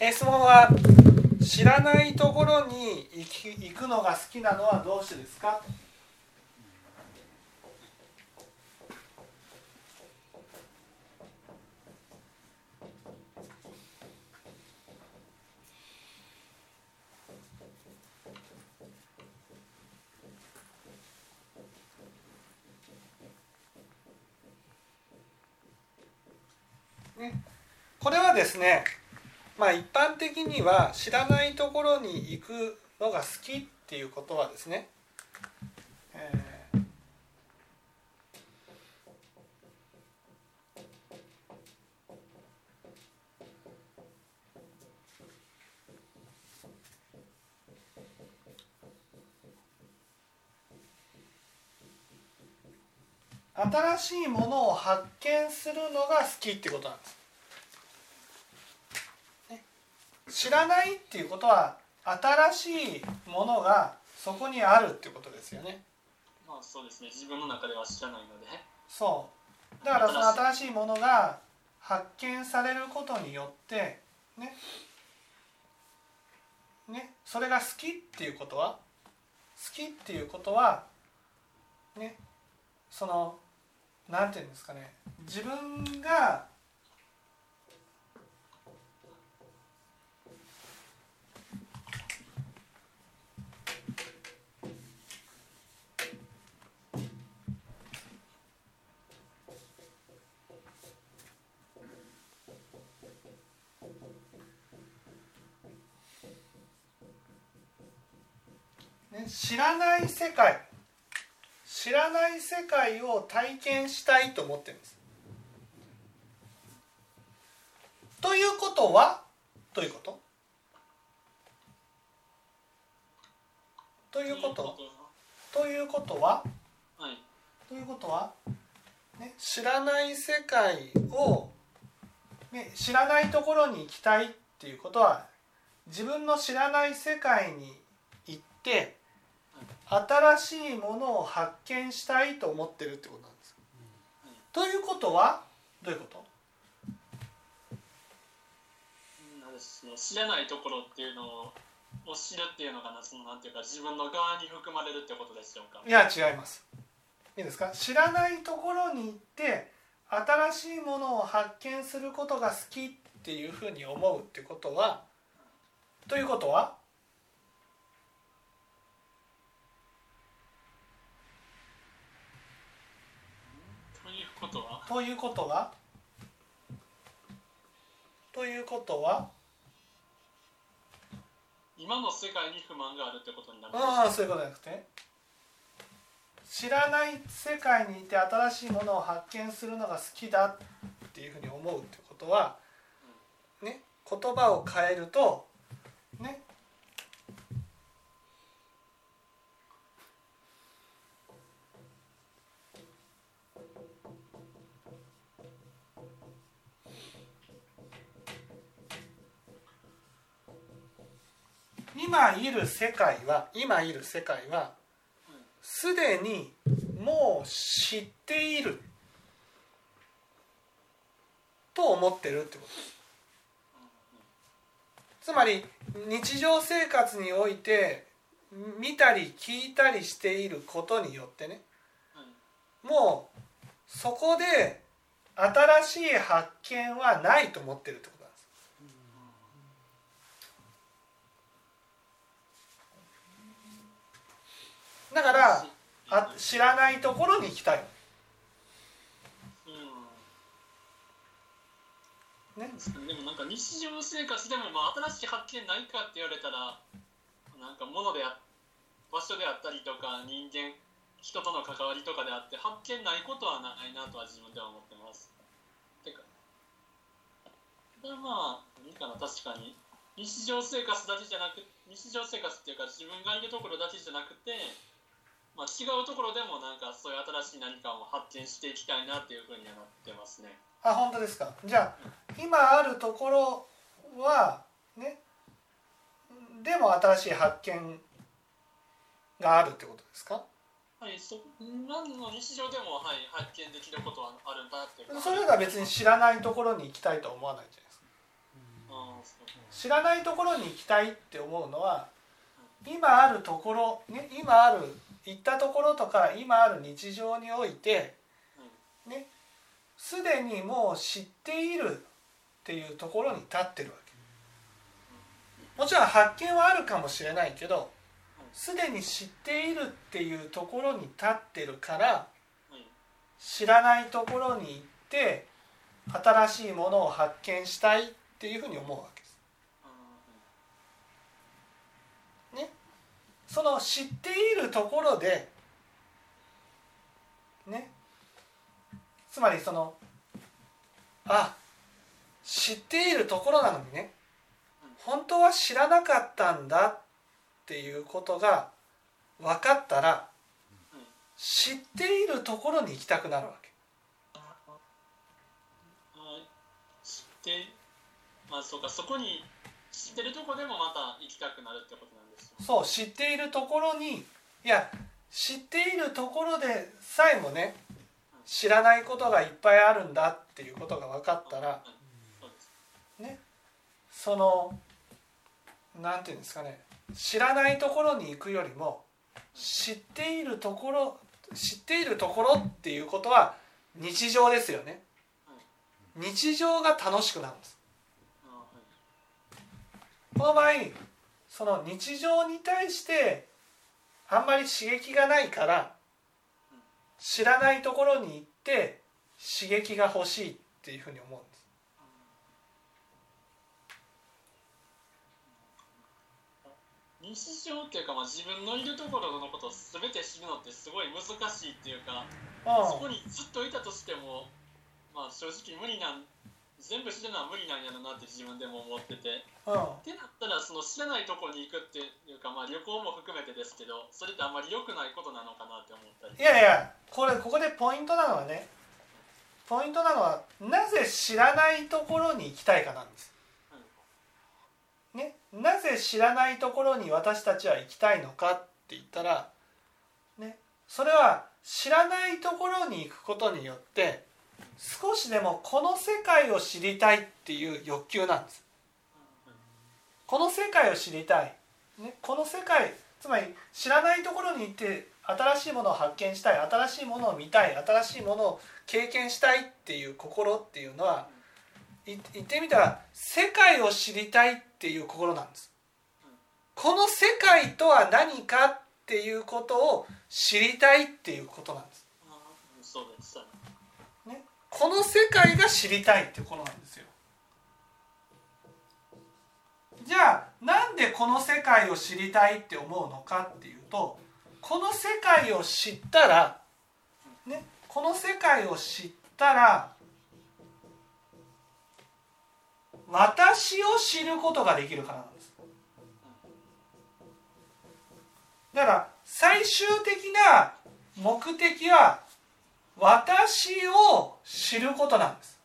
え質問は知らないところに行き行くのが好きなのはどうしてですか？ね、これはですねまあ一般的には知らないところに行くのが好きっていうことはですね、えー新しいものを発見するのが好きってことなんです。ね知らないっていうことは新しいものがそこにあるっていうことですよね。まあそうですね。自分の中では知らないので。そう。だからその新しいものが発見されることによってね。ね。それが好きっていうことは好きっていうことはね。そのなんていうんですかね。自分がね知らない世界。知らない世界を体験したいと思ってるんです。ということは？どういうこと？ということということは？はい。ということは、ね、知らない世界を、ね、知らないところに行きたいっていうことは自分の知らない世界に行って新しいものを発見したいと思ってるってことなんです。ということは？どういうこと？知らないところっていうのを知るっていうのがなそのなんていうか自分の側に含まれるってことでしょうか？いや違います。いいですか？知らないところに行って新しいものを発見することが好きっていうふうに思うってことは？ということはということは？ということは？ということは？今の世界に不満があるってことになる。ああそういうことじゃなくて？知らない世界にいて新しいものを発見するのが好きだっていうふうに思うってことは？ね？言葉を変えると？ね？今いる世界は今いる世界はすでにもう知っている。と思ってるってこと。ですつまり日常生活において見たり聞いたりしていることによってねもうそこで新しい発見はないと思ってるってことなんですだからあ知らないところに行きたい。ね。でもなんか日常生活でもまあ新しい発見ないかって言われたらなんか物であ場所であったりとか人間人との関わりとかであって発見ないことはないなとは自分では思ってます。てかこれはまあいいかな。確かに。日常生活だけじゃなく日常生活っていうか自分がいるところだけじゃなくてまあ、違うところでもなんかそういう新しい何かを発見していきたいなっていうふうにはなってますね。あ本当ですか？じゃあ今あるところはねでも新しい発見があるってことですか？はい、そ何の日常でも、はい、発見できることはあるんだってそれが別に知らないところに行きたいとは思わないじゃないですか。知らないところに行きたいって思うのは今あるところ、ね、今ある行ったところとか今ある日常においてねすでにもう知っているっていうところに立ってるわけ。もちろん発見はあるかもしれないけどすでに知っているっていうところに立ってるからはい知らないところに行って新しいものを発見したいっていうふうに思うわけです。あその知っているところでね。つまりそのあ知っているところなのにね。本当は知らなかったんだっていうことが分かったら知っているところに行きたくなるわけ。はい知ってまあそうかそこに知ってるとこでもまた行きたくなるってことなんですよそう知っているところにいや知っているところでさえもね知らないことがいっぱいあるんだっていうことが分かったらねそのなんていうんですかね知らないところに行くよりも知っているところ知っているところっていうことは日常ですよね。日常が楽しくなるんです。この場合その日常に対してあんまり刺激がないから知らないところに行って刺激が欲しいっていうふうに思うんです。日常っていうか、まあ、自分のいるところのことを全て知るのってすごい難しいっていうかそこにずっといたとしても、まあ、正直無理なん全部知るのは無理なんやろなって自分でも思ってて。うん、うん、ってなったらその知らないところに行くっていうか、まあ、旅行も含めてですけどそれってあんまり良くないことなのかなって思ったり。いやいやこれここでポイントなのはねポイントなのはなぜ知らないところに行きたいかなんです。ね、なぜ知らないところに私たちは行きたいのかって言ったら、ね、それは知らないところに行くことによって少しでもこの世界を知りたいっていう欲求なんです。この世界を知りたい、ね、この世界つまり知らないところに行って新しいものを発見したい新しいものを見たい新しいものを経験したいっていう心っていうのは言ってみたら世界を知りたいっていう心なんです。この世界とは何かっていうことを知りたいっていうことなんです。そうです、この世界が知りたいってことなんですよ。じゃあなんでこの世界を知りたいって思うのかっていうとこの世界を知ったら、ね、この世界を知ったら私を知ることができるからなんです。だから最終的な目的は私を知ることなんです。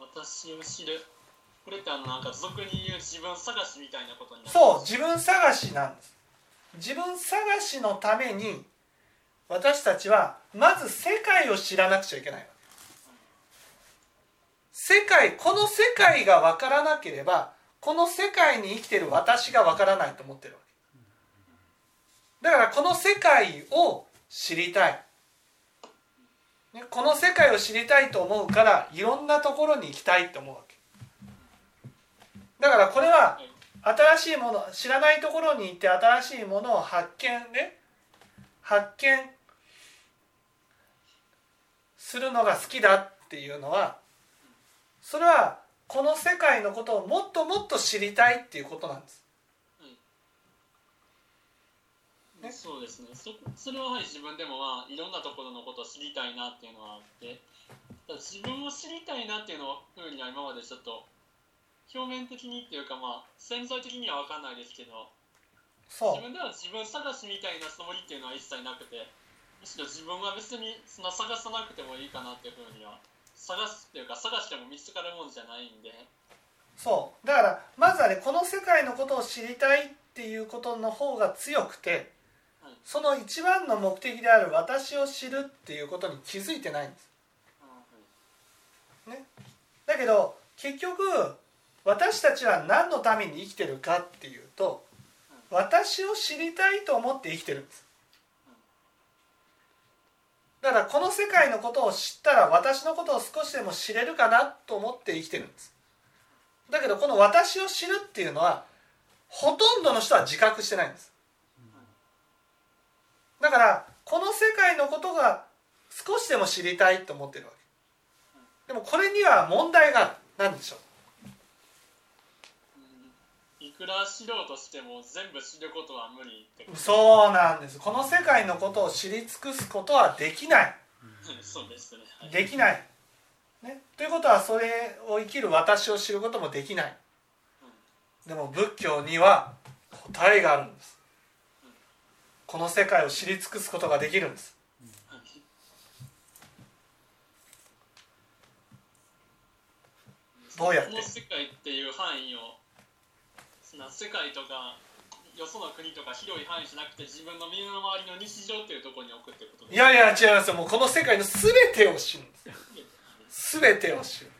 私を知る。これってあのなんか俗に言う自分探しみたいなことになるそう自分探しなんです。自分探しのために私たちはまず世界を知らなくちゃいけない世界この世界が分からなければこの世界に生きてる私が分からないと思ってるわけだからこの世界を知りたいこの世界を知りたいと思うからいろんなところに行きたいと思うわけだからこれは新しいもの知らないところに行って新しいものを発見ね発見するのが好きだっていうのはそれはこの世界のことをもっともっと知りたいっていうことなんです。ね。そうですね。そそれははい自分でもまあいろんなところのことを知りたいなっていうのはあって。自分を知りたいなっていうのふうには今までちょっと表面的にっていうかまあ潜在的には分かんないですけどそう。自分では自分探しみたいなつもりっていうのは一切なくてむしろ自分は別にそんな探さなくてもいいかなっていうふうには探すっていうか探しても見つかるもんじゃないんで。そう。だからまずはねこの世界のことを知りたいっていうことの方が強くてはいその一番の目的である私を知るっていうことに気づいてないんです。あだけど結局私たちは何のために生きてるかっていうと私を知りたいと思って生きてるんです。だからこの世界のことを知ったら私のことを少しでも知れるかなと思って生きてるんです。だけどこの私を知るっていうのはほとんどの人は自覚してないんです。だからこの世界のことが少しでも知りたいと思ってるわけ。でもこれには問題が何でしょう？うん。いくら知ろうとしても全部知ることは無理そうなんです。この世界のことを知り尽くすことはできない。そうですね、はい、できない、ね、ということはそれを生きる私を知ることもできない。でも仏教には答えがあるんですこの世界を知り尽くすことができるんです。はいどうやって？この世界っていう範囲を世界とかよその国とか広い範囲じゃなくて自分の身の回りの日常っていうところに置くってこといやいや違いますよ。もうこの世界の全てを知るんです。全てを知る。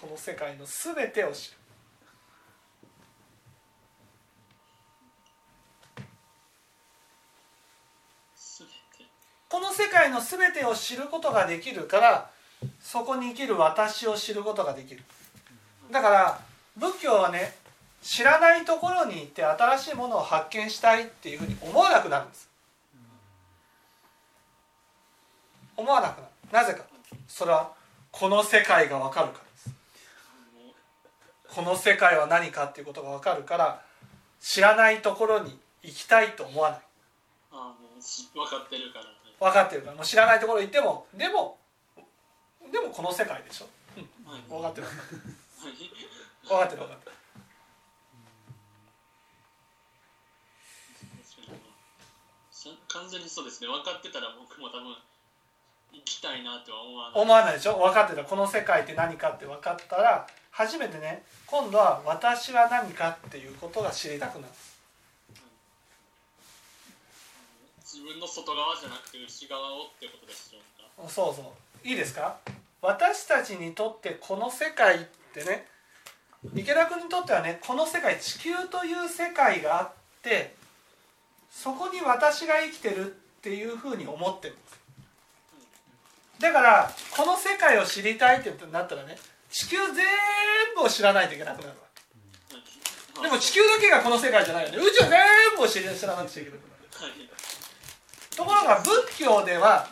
この世界の全てを知る全てこの世界の全てを知ることができるからそこに生きる私を知ることができる。だから仏教はね知らないところに行って新しいものを発見したいっていうふうに思わなくなるんです。思わなくなる。なぜか。それはこの世界が分かるからです。この世界は何かっていうことが分かるから知らないところに行きたいと思わない。あもう分かってるから。分かってるからもう知らないところ行ってもでもでもこの世界でしょ。はい分かってる。はい。分かってる分かってる。さ完全にそうですね。分かってたら僕も多分行きたいなとは思わない。思わないでしょ。分かってた。この世界って何かって分かったら初めてね今度は私は何かっていうことが知りたくなる自分の外側じゃなくて内側をってことでしょうかそうそう。いいですか？私たちにとってこの世界ってね池田君にとってはねこの世界地球という世界があってそこに私が生きてるっていうふうに思ってるんです。だからこの世界を知りたいってなったらね地球全部を知らないといけなくなるわ。けでも地球だけがこの世界じゃないよね。宇宙全部を知らなくちゃいけなくなる。はいところが仏教では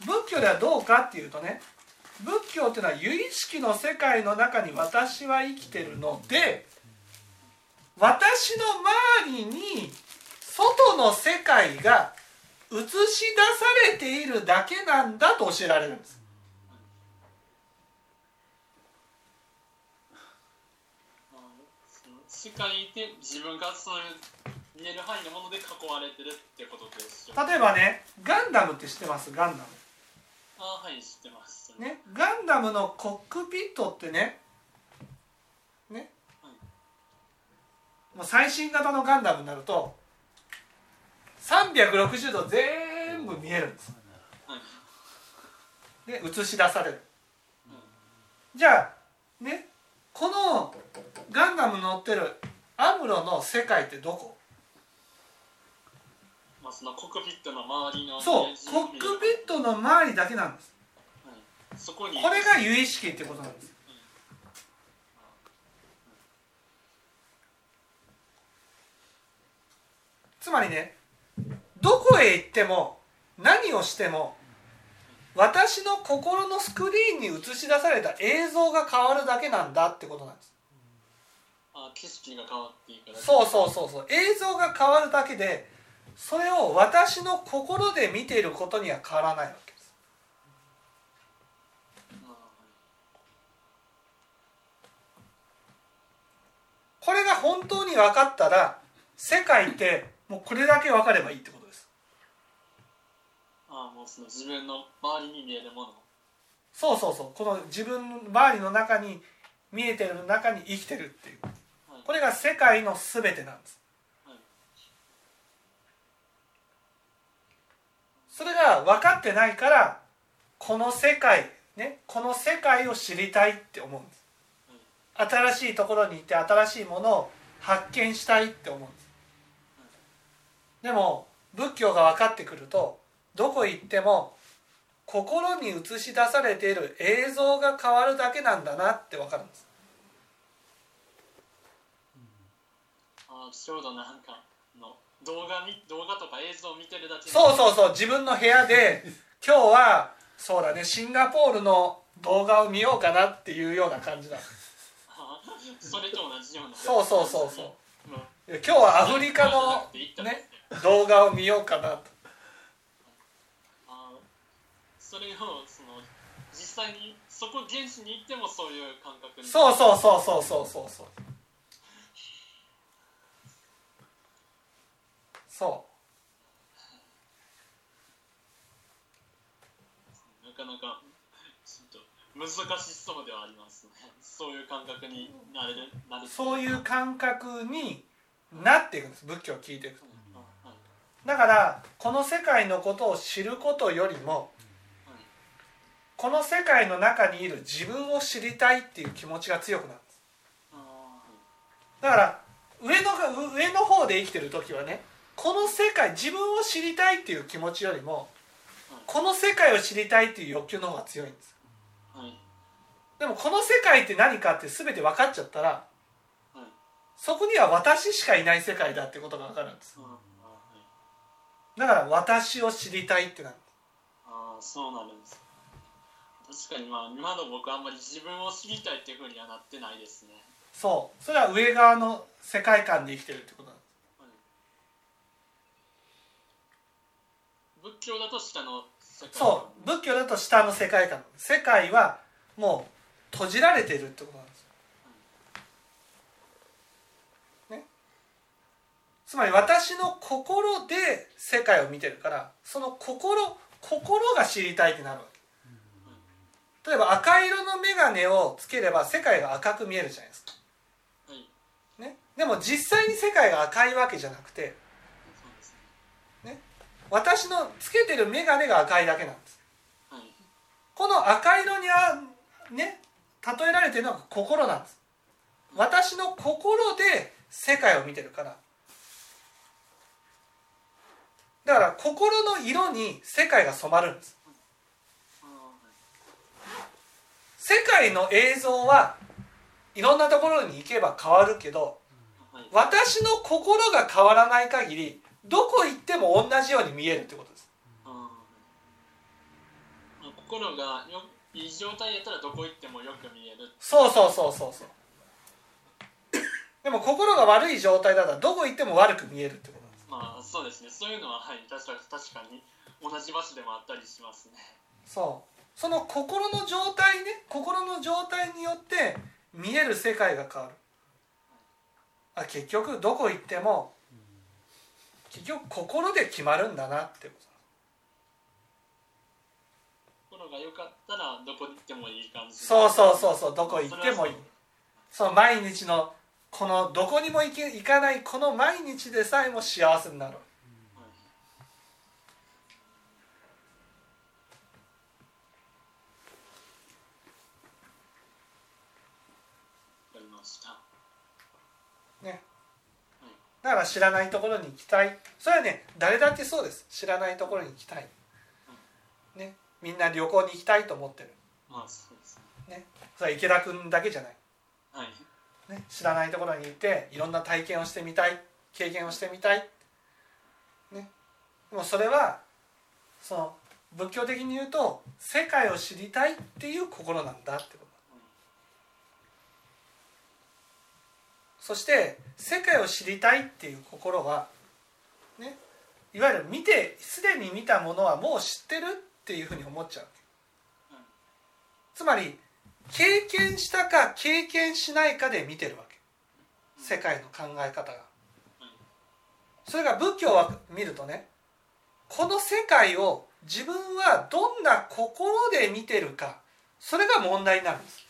仏教ではどうかっていうとね仏教っていうのは有意識の世界の中に私は生きてるので私の周りに外の世界が映し出されているだけなんだと教えられるんです。まあその世界で自分がそういう見える範囲のもので囲われてるってことでしょ例えばねガンダムって知ってます？ガンダあはい知ってます。ムねガンダムのコックピットってねね。もう最新型のガンダムになると360度全部見えるんです。はい。で映し出される。うん。じゃあねこのガンダム乗ってるアムロの世界ってどこ？まあそのコックピットの周りのそうコックピットの周りだけなんです。はい。そこに。これが有意識ってことなんです。つまりねどこへ行っても何をしても私の心のスクリーンに映し出された映像が変わるだけなんだってことなんです。あ景色が変わっていくそうそうそうそう。映像が変わるだけでそれを私の心で見ていることには変わらないわけです。あこれが本当に分かったら世界ってもうこれだけ分かればいいってことです。あもうその自分の周りに見えるもの。そうそうそう。この自分の周りの中に見えてる中に生きてるっていう。はい。これが世界の全てなんですはいそれが分かってないからこの世界ね、この世界を知りたいって思うんです。新しいところに行って新しいものを発見したいって思うんです。でも仏教が分かってくるとどこ行っても心に映し出されている映像が変わるだけなんだなって分かるんです。あちょうどなんか。動画み動画とか映像を見てるだけで。そうそうそう自分の部屋で 今日はそうだねシンガポールの動画を見ようかなっていうような感じだ。あそれと同じような。そうそうそうそう。うん。今日はアフリカのね動画を見ようかなと。あそれをその実際にそこ現地に行ってもそういう感覚にそうそうそうそうそうそうそうそなかなかちょっと難しそうではあります。ねそういう感覚になれるなれうそういう感覚になっていくんです。仏教を聞いていくと。だからこの世界のことを知ることよりもはいこの世界の中にいる自分を知りたいっていう気持ちが強くなるんです。あだから上のが上の方で生きてる時はねこの世界自分を知りたいっていう気持ちよりもこの世界を知りたいっていう欲求の方が強いんです。ーはい。でもこの世界って何かって全て分かっちゃったらはい。そこには私しかいない世界だってことが分かるんです。はい。だから私を知りたいってなる。あーそうなるんです。確かにまあ今の僕あんまり自分を知りたいっていうふうにはなってないですね。そう。それは上側の世界観で生きてるってことなんです仏教だと下の世界そう仏教だと下の世界観世界はもう閉じられているってことなんです。よね。つまり私の心で世界を見てるからその心心が知りたいってなるわけ。例えば赤色の眼鏡をつければ世界が赤く見えるじゃないですか、はい。ね、でも実際に世界が赤いわけじゃなくて私のつけてる眼鏡が赤いだけなんです。はいこの赤色にあね例えられてるのは心なんです。私の心で世界を見てるから。だから心の色に世界が染まるんです。世界の映像はいろんなところに行けば変わるけど私の心が変わらない限りどこ行っても同じように見えるってことです。心がよいい状態やったらどこ行ってもよく見えるそうそうそうそうそう。でも心が悪い状態だったらどこ行っても悪く見えるってことです。まあそうですね。そういうのははい確か確かに同じ場所でもあったりしますね。そう。その心の状態ね心の状態によって見える世界が変わる。あ結局どこ行っても結局心で決まるんだなって心が良かったらどこ行ってもいい感じ。そうそうそうそう。どこ行ってもいい。それはその毎日のこのどこにも行け行かないこの毎日でさえも幸せになるそうはいわかりましたねだから知らないところに行きたい。それはね誰だってそうです。知らないところに行きたい。ね。みんな旅行に行きたいと思ってる。まあそうですね。ね。それは池田君だけじゃない。はい。ね、知らないところに行っていろんな体験をしてみたい。経験をしてみたい、ね、でもそれはその仏教的に言うと世界を知りたいっていう心なんだってことそして世界を知りたいっていう心は、ね、いわゆる見てすでに見たものはもう知ってるっていうふうに思っちゃうつまり経験したか経験しないかで見てるわけ。世界の考え方が。それが仏教は見るとねこの世界を自分はどんな心で見てるかそれが問題になるんです。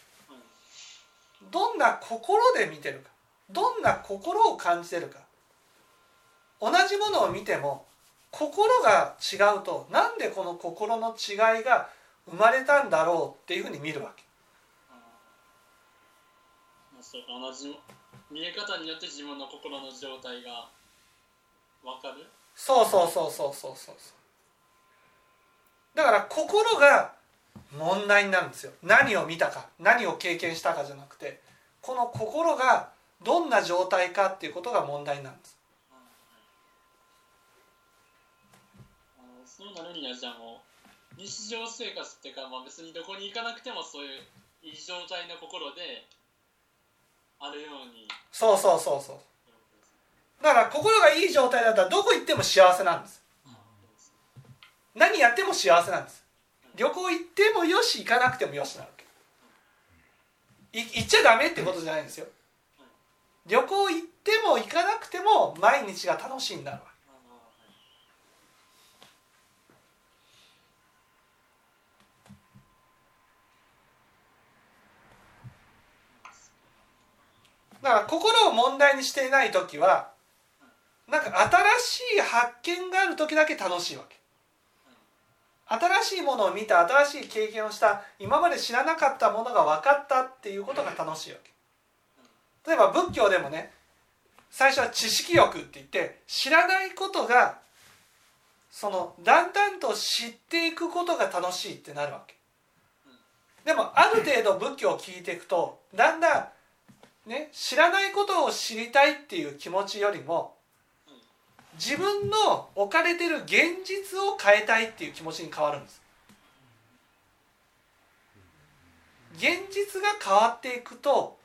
どんな心で見てるか。どんな心を感じてるか。同じものを見ても心が違うとなんでこの心の違いが生まれたんだろうっていうふうに見るわけ。同じ見え方によって自分の心の状態がわかる？そうそうそうそうそうそう。だから心が問題になるんですよ。何を見たか何を経験したかじゃなくてこの心がどんな状態かっていうことが問題なんです。そうなるにはじゃあもう日常生活っていうか、まあ、別にどこに行かなくてもそういういい状態の心であるように。そうそうそうそう。だから心がいい状態だったらどこ行っても幸せなんです。何やっても幸せなんです。旅行行ってもよし行かなくてもよしなわけ。い行っちゃダメってことじゃないんですよ旅行行っても行かなくても毎日が楽しいんだわだから心を問題にしていない時はなんか新しい発見がある時だけ楽しいわけ。新しいものを見た新しい経験をした今まで知らなかったものが分かったっていうことが楽しいわけ。例えば仏教でもね最初は知識欲って言って知らないことがそのだんだんと知っていくことが楽しいってなるわけ。でもある程度仏教を聞いていくとだんだんね知らないことを知りたいっていう気持ちよりも自分の置かれてる現実を変えたいっていう気持ちに変わるんです。現実が変わっていくと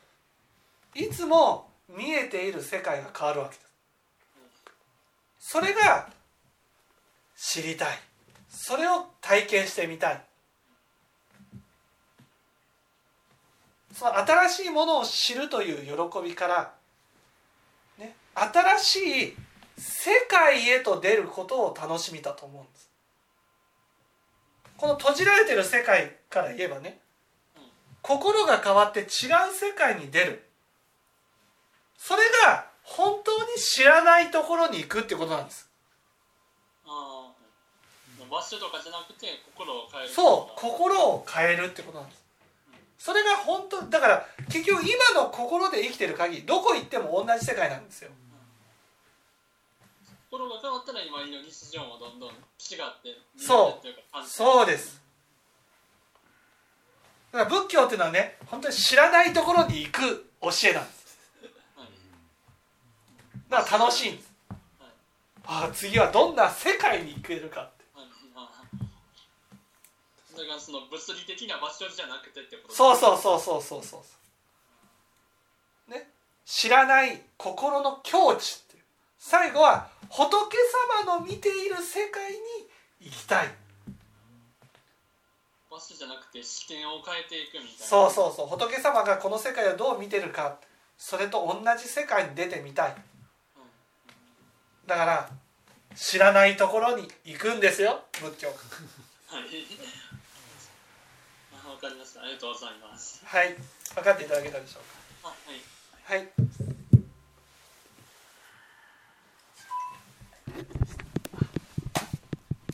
いつも見えている世界が変わるわけですそれが知りたい。それを体験してみたい。その新しいものを知るという喜びから、ね、新しい世界へと出ることを楽しみだと思うんです。この閉じられてる世界から言えばね心が変わって違う世界に出る。それが本当に知らないところに行くってことなんです。ああ場所とかじゃなくて心を変えるそう心を変えるってことなんです。それが本当だから結局今の心で生きてる限りどこ行っても同じ世界なんですよ。心が変わったら今の日常もどんどん違ってそう。そうです。だから仏教っていうのはね本当に知らないところに行く教えなんです。はいだから楽しいんです。ああ次はどんな世界に行けるかって。はい。ああだからその物理的な場所じゃなくてってことそうそうそうそうそうそうね知らない。心の境地ってい。う最後は仏様の見てい。る世界に行きたい。場所じゃなくて視点を変えてい。くみたい。なそうそうそう仏様がこの世界をどう見てるかそれと同じ世界に出てみたい。だから知らないところに行くんですよ仏教はいあわかりましたありが。とうござい。ますはい。分かっていただけたでしょうあはい。かはい